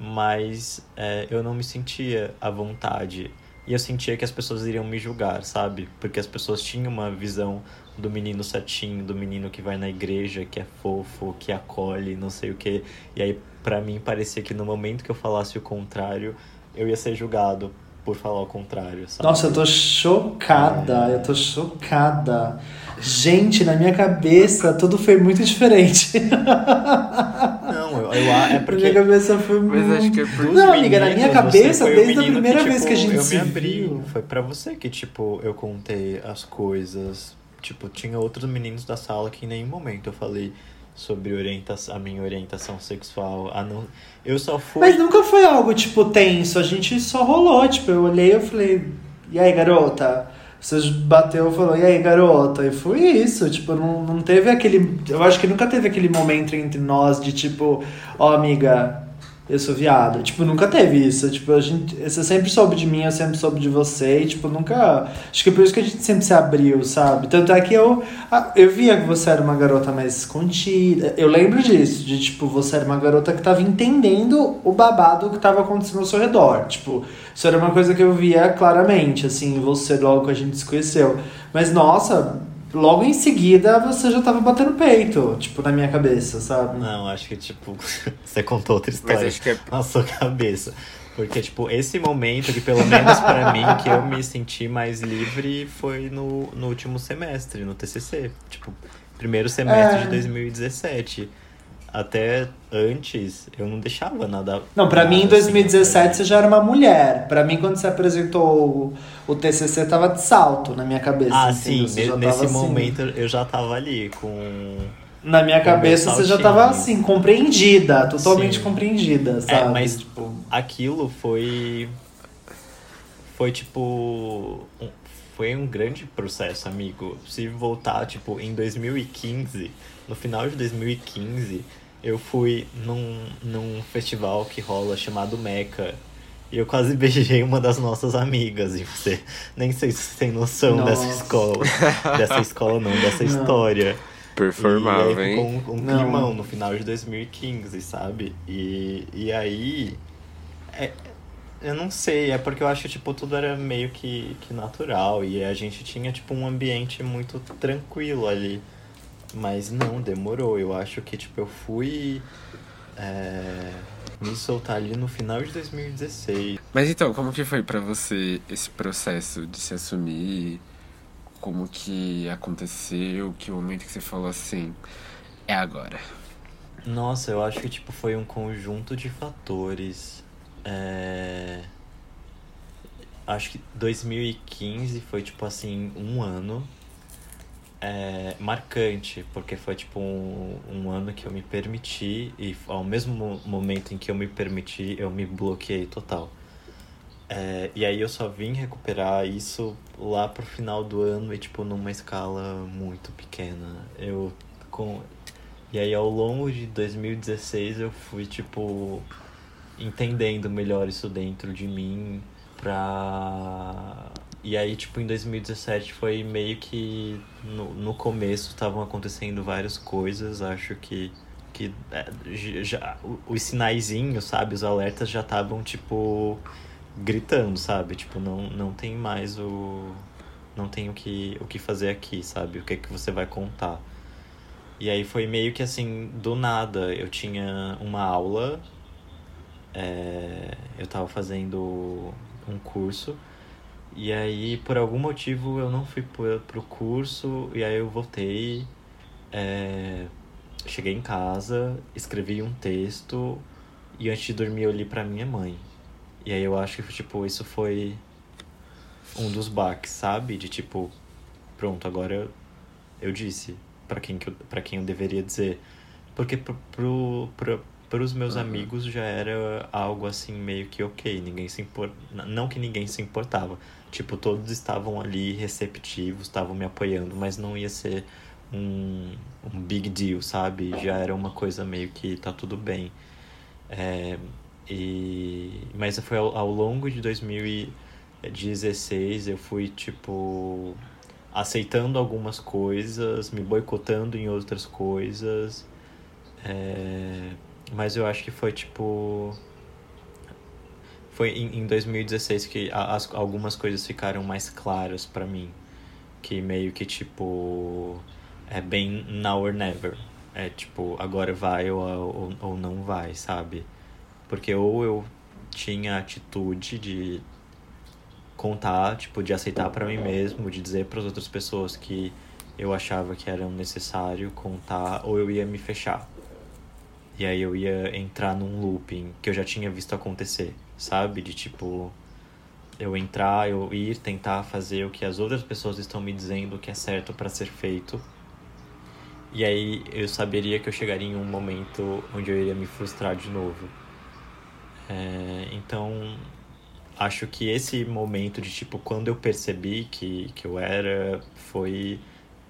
Mas é, eu não me sentia à vontade. E eu sentia que as pessoas iriam me julgar, sabe? Porque as pessoas tinham uma visão do menino certinho, do menino que vai na igreja, que é fofo, que acolhe, não sei o quê. E aí, pra mim, parecia que no momento que eu falasse o contrário, eu ia ser julgado por falar o contrário, sabe? Nossa, eu tô chocada, eu tô chocada. Gente, na minha cabeça tudo foi muito diferente. Não, eu, eu, é Na porque... minha cabeça foi Mas muito. acho que é por Dos Não, amiga, na minha cabeça, desde a primeira que, vez que a tipo, gente eu se me abri. viu. Foi pra você que, tipo, eu contei as coisas. Tipo, tinha outros meninos da sala que em nenhum momento eu falei sobre orientação, a minha orientação sexual. A não... Eu só fui. Mas nunca foi algo, tipo, tenso. A gente só rolou. Tipo, eu olhei e falei, e aí, garota? Você bateu e falou, e aí, garota? E foi isso. Tipo, não, não teve aquele. Eu acho que nunca teve aquele momento entre nós de tipo, ó, amiga, eu sou viado. Tipo, nunca teve isso. Tipo, a gente, você sempre soube de mim, eu sempre soube de você. E, tipo, nunca. Acho que é por isso que a gente sempre se abriu, sabe? Tanto é que eu, eu via que você era uma garota mais escondida. Eu lembro disso, de tipo, você era uma garota que tava entendendo o babado que tava acontecendo ao seu redor. Tipo, isso era uma coisa que eu via claramente, assim, você logo que a gente se conheceu. Mas, nossa, logo em seguida você já tava batendo peito, tipo, na minha cabeça, sabe? Não, acho que, tipo, você contou outra história Mas acho que é... na sua cabeça. Porque, tipo, esse momento que, pelo menos para mim, que eu me senti mais livre foi no, no último semestre, no TCC. Tipo, primeiro semestre É. de 2017. Até antes, eu não deixava nada. Não, pra mim em nada 2017 assim, você já era uma mulher. Pra mim, quando você apresentou o, o TCC, tava de salto na minha cabeça. Ah, entendeu? sim, ne- nesse assim. momento eu já tava ali com. Na minha Com cabeça você já tava assim, compreendida, totalmente Sim. compreendida, sabe? É, mas tipo, aquilo foi. Foi tipo. um- foi um grande processo, amigo. Se voltar, tipo, em 2015, no final de 2015, eu fui num, num festival que rola chamado Meca. E eu quase beijei uma das nossas amigas. E você nem sei se você tem noção dessa Nossa. escola. Dessa escola não, dessa Não. história. Performável, e aí hein? um, um Não. climão no final de 2015, sabe? E, e aí. é- eu não sei, é porque eu acho que tipo, tudo era meio que, que natural. E a gente tinha tipo, um ambiente muito tranquilo ali. Mas não, demorou. Eu acho que tipo, eu fui é, me soltar ali no final de 2016. Mas então, como que foi pra você esse processo de se assumir? Como que aconteceu? Que momento que você falou assim, é agora? Nossa, eu acho que tipo, foi um conjunto de fatores. É... Acho que 2015 foi tipo assim, um ano é, marcante, porque foi tipo um, um ano que eu me permiti e ao mesmo mo- momento em que eu me permiti, eu me bloqueei total. É, e aí eu só vim recuperar isso lá pro final do ano e tipo numa escala muito pequena. Eu com e aí ao longo de 2016 eu fui tipo entendendo melhor isso dentro de mim pra e aí tipo em 2017 foi meio que no, no começo estavam acontecendo várias coisas, acho que que é, já os sinaizinhos, sabe, os alertas já estavam tipo gritando, sabe? Tipo, não, não tem mais o. Não tem o que, o que fazer aqui, sabe? O que é que você vai contar. E aí foi meio que assim, do nada. Eu tinha uma aula, é, eu tava fazendo um curso, e aí por algum motivo eu não fui pro, curso, e aí eu voltei, é, cheguei em casa, escrevi um texto, e antes de dormir eu li pra minha mãe. E aí eu acho que, tipo, isso foi um dos baques, sabe? De tipo, pronto, agora eu, eu disse pra quem, que eu, quem eu deveria dizer. Porque pro, pro, pro, pros meus amigos já era algo assim meio que ok, ninguém se. Não que ninguém se importava. Tipo, todos estavam ali receptivos, estavam me apoiando, mas não ia ser um, um big deal, sabe? Já era uma coisa meio que tá tudo bem. É, e, mas foi ao, ao longo de 2016 eu fui, tipo, aceitando algumas coisas, me boicotando em outras coisas. É, mas eu acho que foi, tipo. Foi em, em 2016 que as, algumas coisas ficaram mais claras pra mim. Que meio que, tipo. É bem now or never. É tipo, agora vai ou, ou, ou não vai, sabe? Porque ou eu tinha atitude de contar, tipo, de aceitar pra mim mesmo, de dizer para as outras pessoas que eu achava que era necessário contar, ou eu ia me fechar. E aí eu ia entrar num looping que eu já tinha visto acontecer, sabe? De tipo, eu entrar, eu ir tentar fazer o que as outras pessoas estão me dizendo que é certo para ser feito. E aí eu saberia que eu chegaria em um momento onde eu iria me frustrar de novo. É, então, acho que esse momento de tipo, quando eu percebi que, que eu era, foi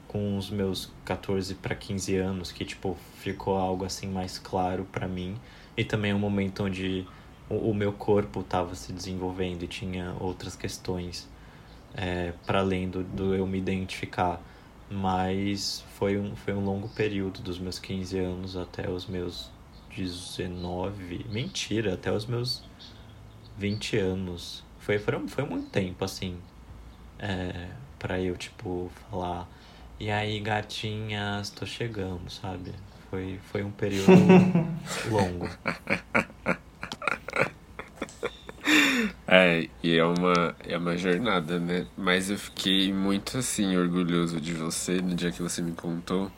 com os meus 14 para 15 anos, que tipo, ficou algo assim mais claro para mim. E também é um momento onde o, o meu corpo estava se desenvolvendo e tinha outras questões é, para além do, do eu me identificar. Mas foi um, foi um longo período dos meus 15 anos até os meus 19. Mentira, até os meus 20 anos. Foi, foi, foi muito tempo, assim. É, pra eu, tipo, falar. E aí, gatinhas, tô chegando, sabe? Foi, foi um período longo. É, e é uma, é uma jornada, né? Mas eu fiquei muito, assim, orgulhoso de você no dia que você me contou.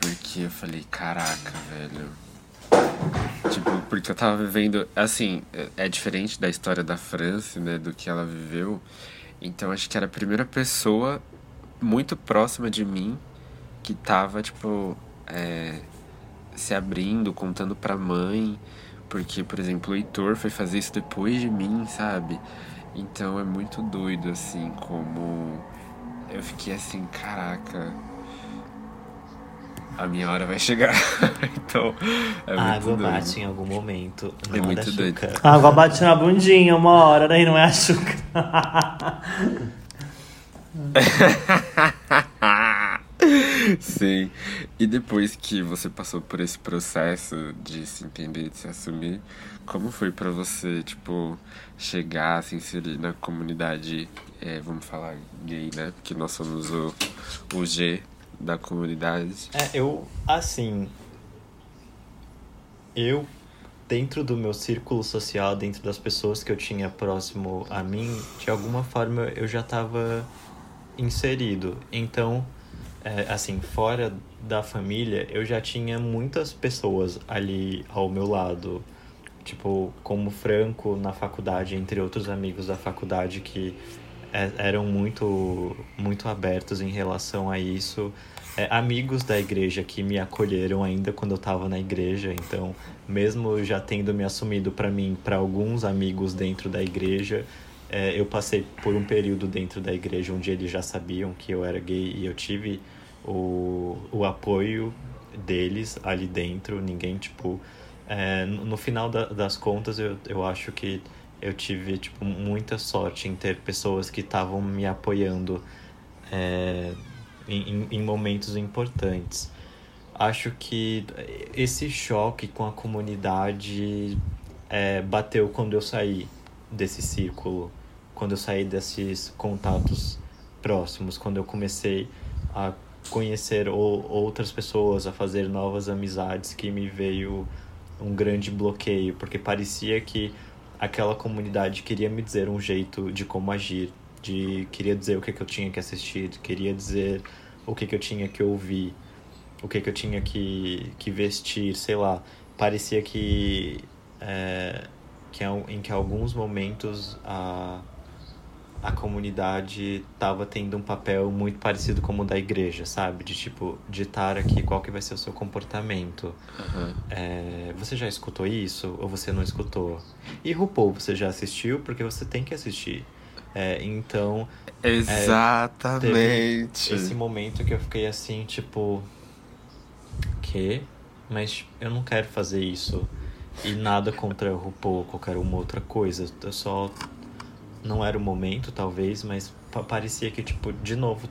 Porque eu falei, caraca, velho. Tipo, porque eu tava vivendo. Assim, é diferente da história da França, né? Do que ela viveu. Então acho que era a primeira pessoa muito próxima de mim que tava, tipo, é, se abrindo, contando pra mãe. Porque, por exemplo, o Heitor foi fazer isso depois de mim, sabe? Então é muito doido, assim, como eu fiquei assim, caraca. A minha hora vai chegar. então, é A muito água doido. bate em algum momento. É muito doido. A água bate na bundinha uma hora, daí não é a Xuca. Sim. E depois que você passou por esse processo de se entender, de se assumir, como foi pra você, tipo, chegar, se inserir na comunidade, é, vamos falar gay, né? Porque nós somos o, o G da comunidade. É, eu, assim. Eu, dentro do meu círculo social, dentro das pessoas que eu tinha próximo a mim, de alguma forma eu já estava inserido. Então, é, assim, fora da família, eu já tinha muitas pessoas ali ao meu lado. Tipo, como Franco na faculdade, entre outros amigos da faculdade que é, eram muito, muito abertos em relação a isso. É, amigos da igreja que me acolheram ainda quando eu estava na igreja, então, mesmo já tendo me assumido para mim, para alguns amigos dentro da igreja, é, eu passei por um período dentro da igreja onde eles já sabiam que eu era gay e eu tive o, o apoio deles ali dentro. Ninguém, tipo. é, no final da- das contas, eu, eu acho que eu tive, tipo, muita sorte em ter pessoas que estavam me apoiando é, em- em momentos importantes. Acho que esse choque com a comunidade é, bateu quando eu saí desse círculo, quando eu saí desses contatos próximos, quando eu comecei a conhecer ou, outras pessoas, a fazer novas amizades, que me veio um grande bloqueio, porque parecia que aquela comunidade queria me dizer um jeito de como agir, de queria dizer o que, que eu tinha que assistir, queria dizer o que, que eu tinha que ouvir, o que, que eu tinha que, que vestir, sei lá. Parecia que, é, que em que alguns momentos a, a comunidade estava tendo um papel muito parecido como o da igreja, sabe? De tipo, ditar aqui qual que vai ser o seu comportamento. Aham. É, você já escutou isso ou você não escutou? E RuPaul, você já assistiu? Porque você tem que assistir. É, então, Exatamente. esse momento que eu fiquei assim, tipo. Que? Mas eu não quero fazer isso. E nada contra o RuPaul ou qualquer uma outra coisa. Eu só. Não era o momento, talvez, mas pa- parecia que, tipo, de novo,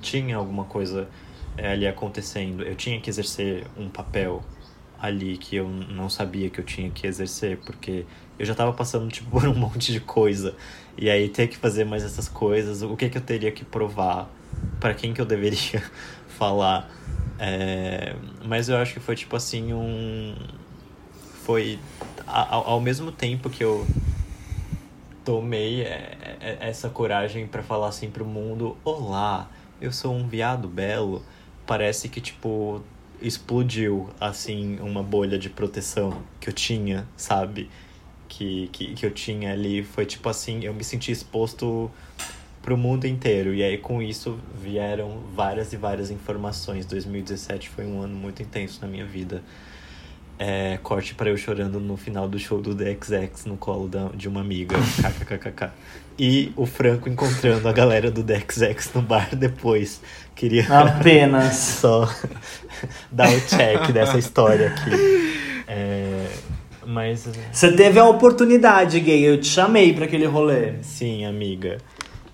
tinha alguma coisa é, ali acontecendo. Eu tinha que exercer um papel ali que eu não sabia que eu tinha que exercer, porque eu já tava passando, tipo, por um monte de coisa. E aí ter que fazer mais essas coisas, o que que eu teria que provar? para quem que eu deveria falar? É, mas eu acho que foi, tipo assim, um... Foi ao mesmo tempo que eu tomei é, é, essa coragem para falar assim pro mundo: Olá, eu sou um viado belo. Parece que, tipo, explodiu, assim, uma bolha de proteção que eu tinha, sabe? Que, que, que eu tinha ali. Foi tipo assim: eu me senti exposto pro mundo inteiro. E aí, com isso, vieram várias e várias informações. 2017 foi um ano muito intenso na minha vida. É, corte para eu chorando no final do show do DXX no colo da, de uma amiga. KKKKK. E o Franco encontrando a galera do DXX no bar depois. Queria Apenas. só dar o check dessa história aqui. É, Mas. Você teve a oportunidade, gay. Eu te chamei pra aquele rolê. Sim, amiga.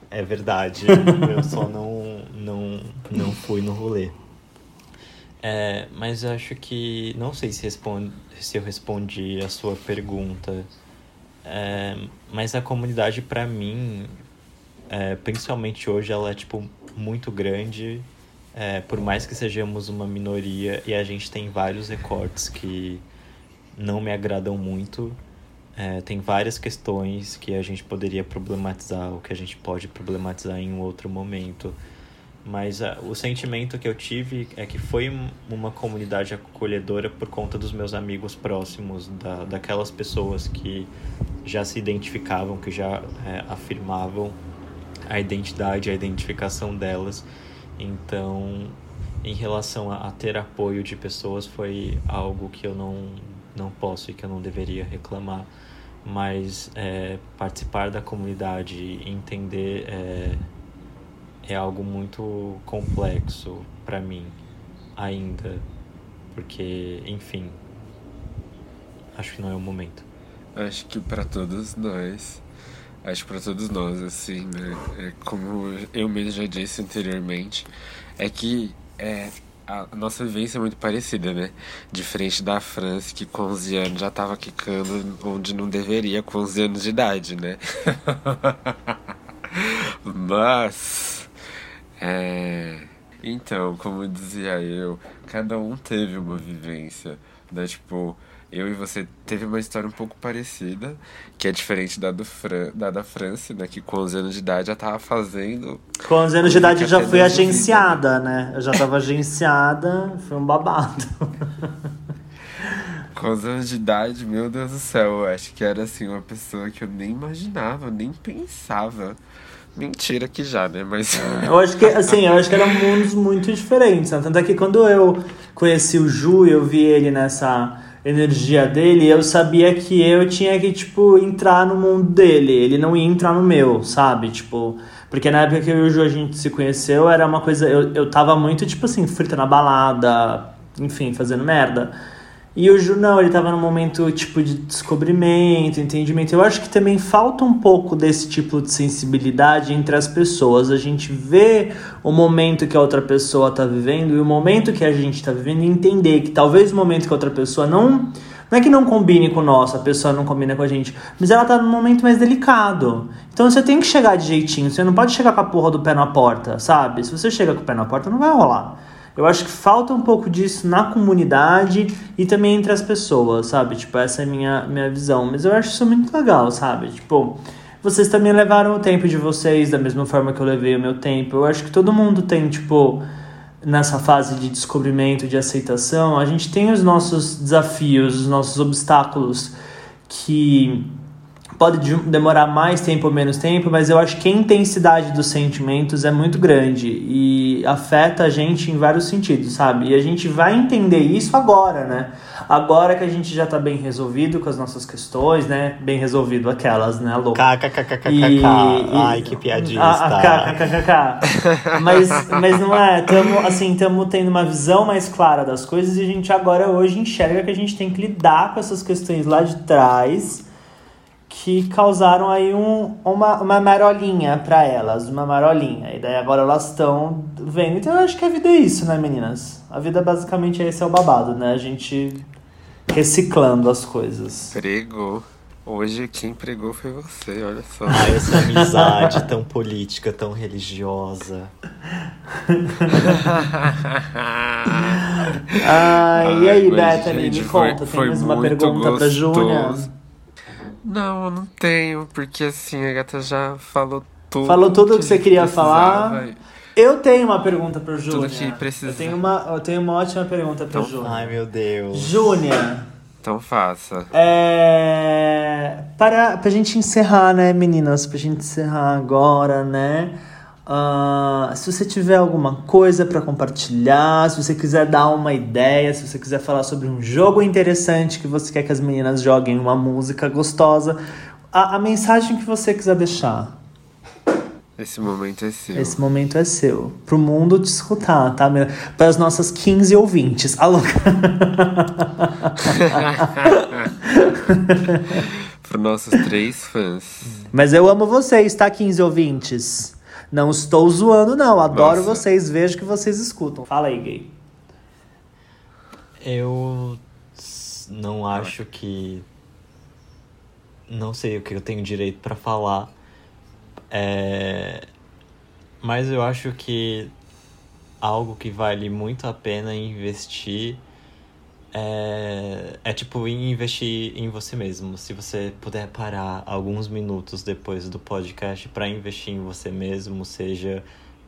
É verdade. eu só não, não, não fui no rolê. É, mas acho que. Não sei se, responde, se eu respondi a sua pergunta. É, mas a comunidade, para mim, é, principalmente hoje, ela é tipo muito grande. É, por mais que sejamos uma minoria e a gente tem vários recortes que não me agradam muito. É, tem várias questões que a gente poderia problematizar, ou que a gente pode problematizar em um outro momento. Mas uh, o sentimento que eu tive é que foi uma comunidade acolhedora por conta dos meus amigos próximos, da, daquelas pessoas que já se identificavam, que já é, afirmavam a identidade, a identificação delas. Então, em relação a, a ter apoio de pessoas, foi algo que eu não não posso e que eu não deveria reclamar, mas é, participar da comunidade entender é, é algo muito complexo para mim ainda, porque, enfim, acho que não é o momento. Acho que para todos nós, acho que para todos nós, assim, né? É como eu mesmo já disse anteriormente, é que é, a nossa vivência é muito parecida, né? Diferente da França, que com 11 anos já tava quicando onde não deveria, com 11 anos de idade, né? Mas. É. Então, como dizia eu, cada um teve uma vivência, né? Tipo, eu e você teve uma história um pouco parecida, que é diferente da, do Fran, da da França, né? Que com 11 anos de idade já tava fazendo. Com 11 anos de idade eu já fui agenciada, né? Eu já tava agenciada, foi um babado. Com 11 anos de idade, meu Deus do céu, eu acho que era assim, uma pessoa que eu nem imaginava, nem pensava. Mentira que já, né? Mas. Eu acho que, assim, eu acho que eram mundos muito diferentes. Né? Tanto é que quando eu conheci o Ju, eu vi ele nessa energia dele, eu sabia que eu tinha que, tipo, entrar no mundo dele. Ele não ia entrar no meu, sabe? Tipo, porque na época que eu e o Ju a gente se conheceu, era uma coisa. Eu, eu tava muito, tipo assim, frita na balada, enfim, fazendo merda. E o Ju não, ele tava num momento tipo de descobrimento, entendimento. Eu acho que também falta um pouco desse tipo de sensibilidade entre as pessoas. A gente vê o momento que a outra pessoa tá vivendo e o momento que a gente tá vivendo e entender que talvez o momento que a outra pessoa não. Não é que não combine com o nosso, a pessoa não combina com a gente, mas ela tá num momento mais delicado. Então você tem que chegar de jeitinho, você não pode chegar com a porra do pé na porta, sabe? Se você chega com o pé na porta, não vai rolar. Eu acho que falta um pouco disso na comunidade e também entre as pessoas, sabe? Tipo, essa é a minha, minha visão. Mas eu acho isso muito legal, sabe? Tipo, vocês também levaram o tempo de vocês da mesma forma que eu levei o meu tempo. Eu acho que todo mundo tem, tipo, nessa fase de descobrimento, de aceitação, a gente tem os nossos desafios, os nossos obstáculos que pode demorar mais tempo ou menos tempo, mas eu acho que a intensidade dos sentimentos é muito grande e afeta a gente em vários sentidos, sabe? E a gente vai entender isso agora, né? Agora que a gente já tá bem resolvido com as nossas questões, né? Bem resolvido aquelas, né, louca? KKKKK. Ai, que piadista. KKKK. mas, mas não é, tamo, assim, estamos tendo uma visão mais clara das coisas e a gente agora hoje enxerga que a gente tem que lidar com essas questões lá de trás que causaram aí um, uma, uma marolinha para elas, uma marolinha. E daí agora elas estão vendo. Então eu acho que a vida é isso, né, meninas? A vida basicamente é esse é o babado, né? A gente reciclando as coisas. Pregou. Hoje quem pregou foi você, olha só. Ai, essa amizade tão política, tão religiosa. Ai, e aí, Bethany, me conta, tem mais uma pergunta gostoso. pra Júnia? Não, não tenho, porque assim, a gata já falou tudo. Falou tudo que, que você queria falar. Eu tenho uma pergunta pro Júnior. Tudo que precisa. Eu tenho uma, eu tenho uma ótima pergunta pro então, Júnior. Ai, meu Deus. Júnior. Então faça. É. Para, pra gente encerrar, né, meninas? Pra gente encerrar agora, né? Uh, se você tiver alguma coisa para compartilhar, se você quiser dar uma ideia, se você quiser falar sobre um jogo interessante que você quer que as meninas joguem, uma música gostosa, a, a mensagem que você quiser deixar. Esse momento é seu. Esse momento é seu. Pro mundo te escutar, tá? Para as nossas 15 ouvintes. Alô? Para nossos três fãs. Mas eu amo vocês, tá, 15 ouvintes? Não estou zoando, não. Adoro Nossa. vocês, vejo que vocês escutam. Fala aí, gay. Eu não acho que. Não sei o que eu tenho direito pra falar. É... Mas eu acho que algo que vale muito a pena investir é, é tipo investir em você mesmo. Se você puder parar alguns minutos depois do podcast pra investir em você mesmo, seja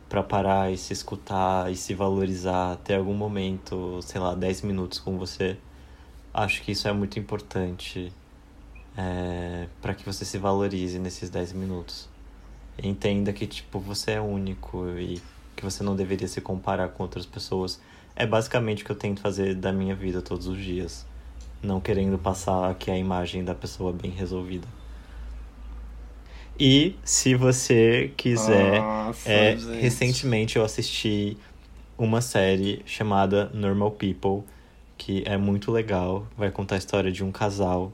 pra parar e se escutar e se valorizar, ter algum momento, sei lá, 10 minutos com você, acho que isso é muito importante é, para que você se valorize nesses 10 minutos. Entenda que, tipo, você é único e que você não deveria se comparar com outras pessoas. É basicamente o que eu tento fazer da minha vida todos os dias. Não querendo passar aqui a imagem da pessoa bem resolvida. E se você quiser, Nossa, é, recentemente eu assisti uma série chamada Normal People, que é muito legal. Vai contar a história de um casal.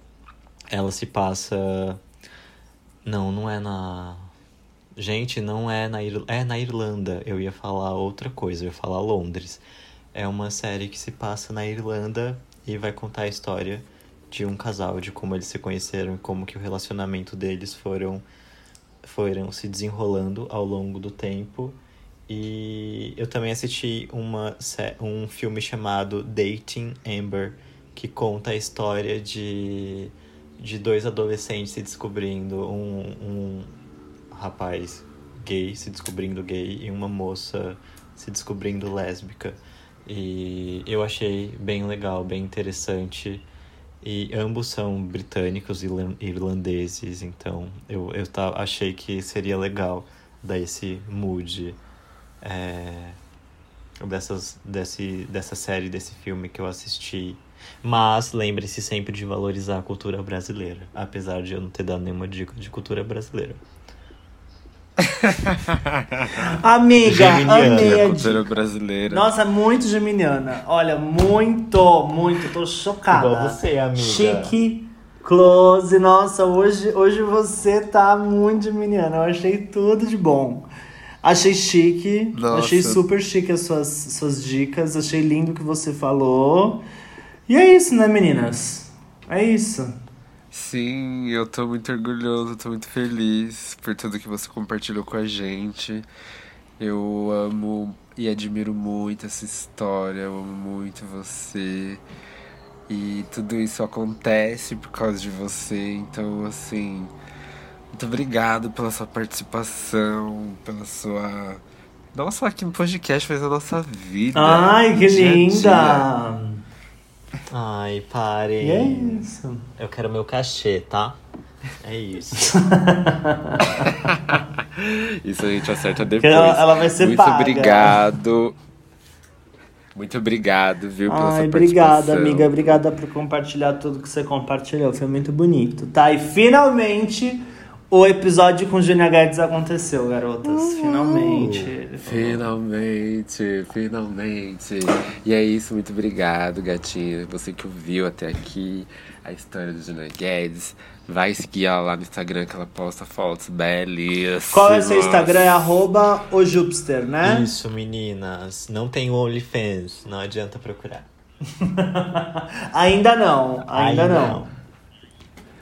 Ela se passa. Não, não é na. Gente, não é na Ir... É na Irlanda. Eu ia falar outra coisa, eu ia falar Londres. É uma série que se passa na Irlanda e vai contar a história de um casal, de como eles se conheceram e como que o relacionamento deles foram foram se desenrolando ao longo do tempo. E eu também assisti uma, um filme chamado Dating Amber, que conta a história de, de dois adolescentes se descobrindo, um, um rapaz gay se descobrindo gay e uma moça se descobrindo lésbica. E eu achei bem legal, bem interessante. E ambos são britânicos e irlan- irlandeses, então eu, eu ta- achei que seria legal dar esse mood é, dessas, desse, dessa série, desse filme que eu assisti. Mas lembre-se sempre de valorizar a cultura brasileira, apesar de eu não ter dado nenhuma dica de cultura brasileira. Amiga, Geminiana. amei a Cultura brasileira. Nossa, muito geminiana. Olha, muito, muito. Tô chocada. Igual você, amiga. Chique, close. Nossa, hoje, hoje você tá muito geminiana. Eu achei tudo de bom. Achei chique. Nossa. Achei super chique as suas, suas dicas. Achei lindo o que você falou. E é isso, né, meninas? É isso. Sim, eu tô muito orgulhoso, tô muito feliz por tudo que você compartilhou com a gente. Eu amo e admiro muito essa história, eu amo muito você. E tudo isso acontece por causa de você, então assim, muito obrigado pela sua participação, pela sua. Não só aqui no podcast, mas na nossa vida. Ai, que dia a dia. Ai, parem. E é isso. Eu quero meu cachê, tá? É isso. Isso a gente acerta depois. ela- ela vai ser Muito paga. obrigado. Muito obrigado, viu, pela Ai, sua obrigada, amiga. Obrigada por compartilhar tudo que você compartilhou. Foi muito bonito, tá? E finalmente o episódio com Júnior Guedes aconteceu, garotas. Finalmente. Finalmente, finalmente. E é isso, muito obrigado, gatinha. Você que ouviu até aqui a história do Júnior Guedes. Vai seguir ela lá no Instagram que ela posta fotos belíssimas. Qual é o seu Instagram? É arroba o Jupster, né? Isso, meninas. Não tem OnlyFans, não adianta procurar. Ainda não, ainda, Ainda não. não.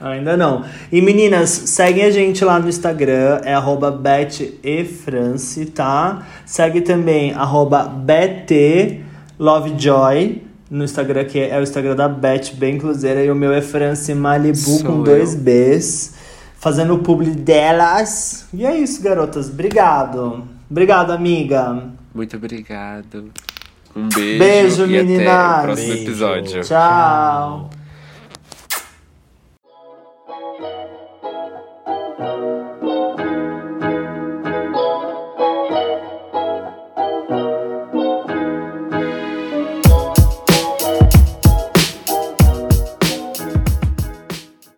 Ainda não. E meninas, seguem a gente lá no Instagram, é arroba betefrance, tá? Segue também arroba betlovejoy no Instagram, que é o Instagram da Bet, bem cruzeira. E o meu é France Malibu Sou com eu. dois Bs. Fazendo o publi delas. E é isso, garotas. Obrigado. Obrigado, amiga. Muito obrigado. Um beijo, Beijo, e até meninas. o próximo Beijo. episódio. Tchau.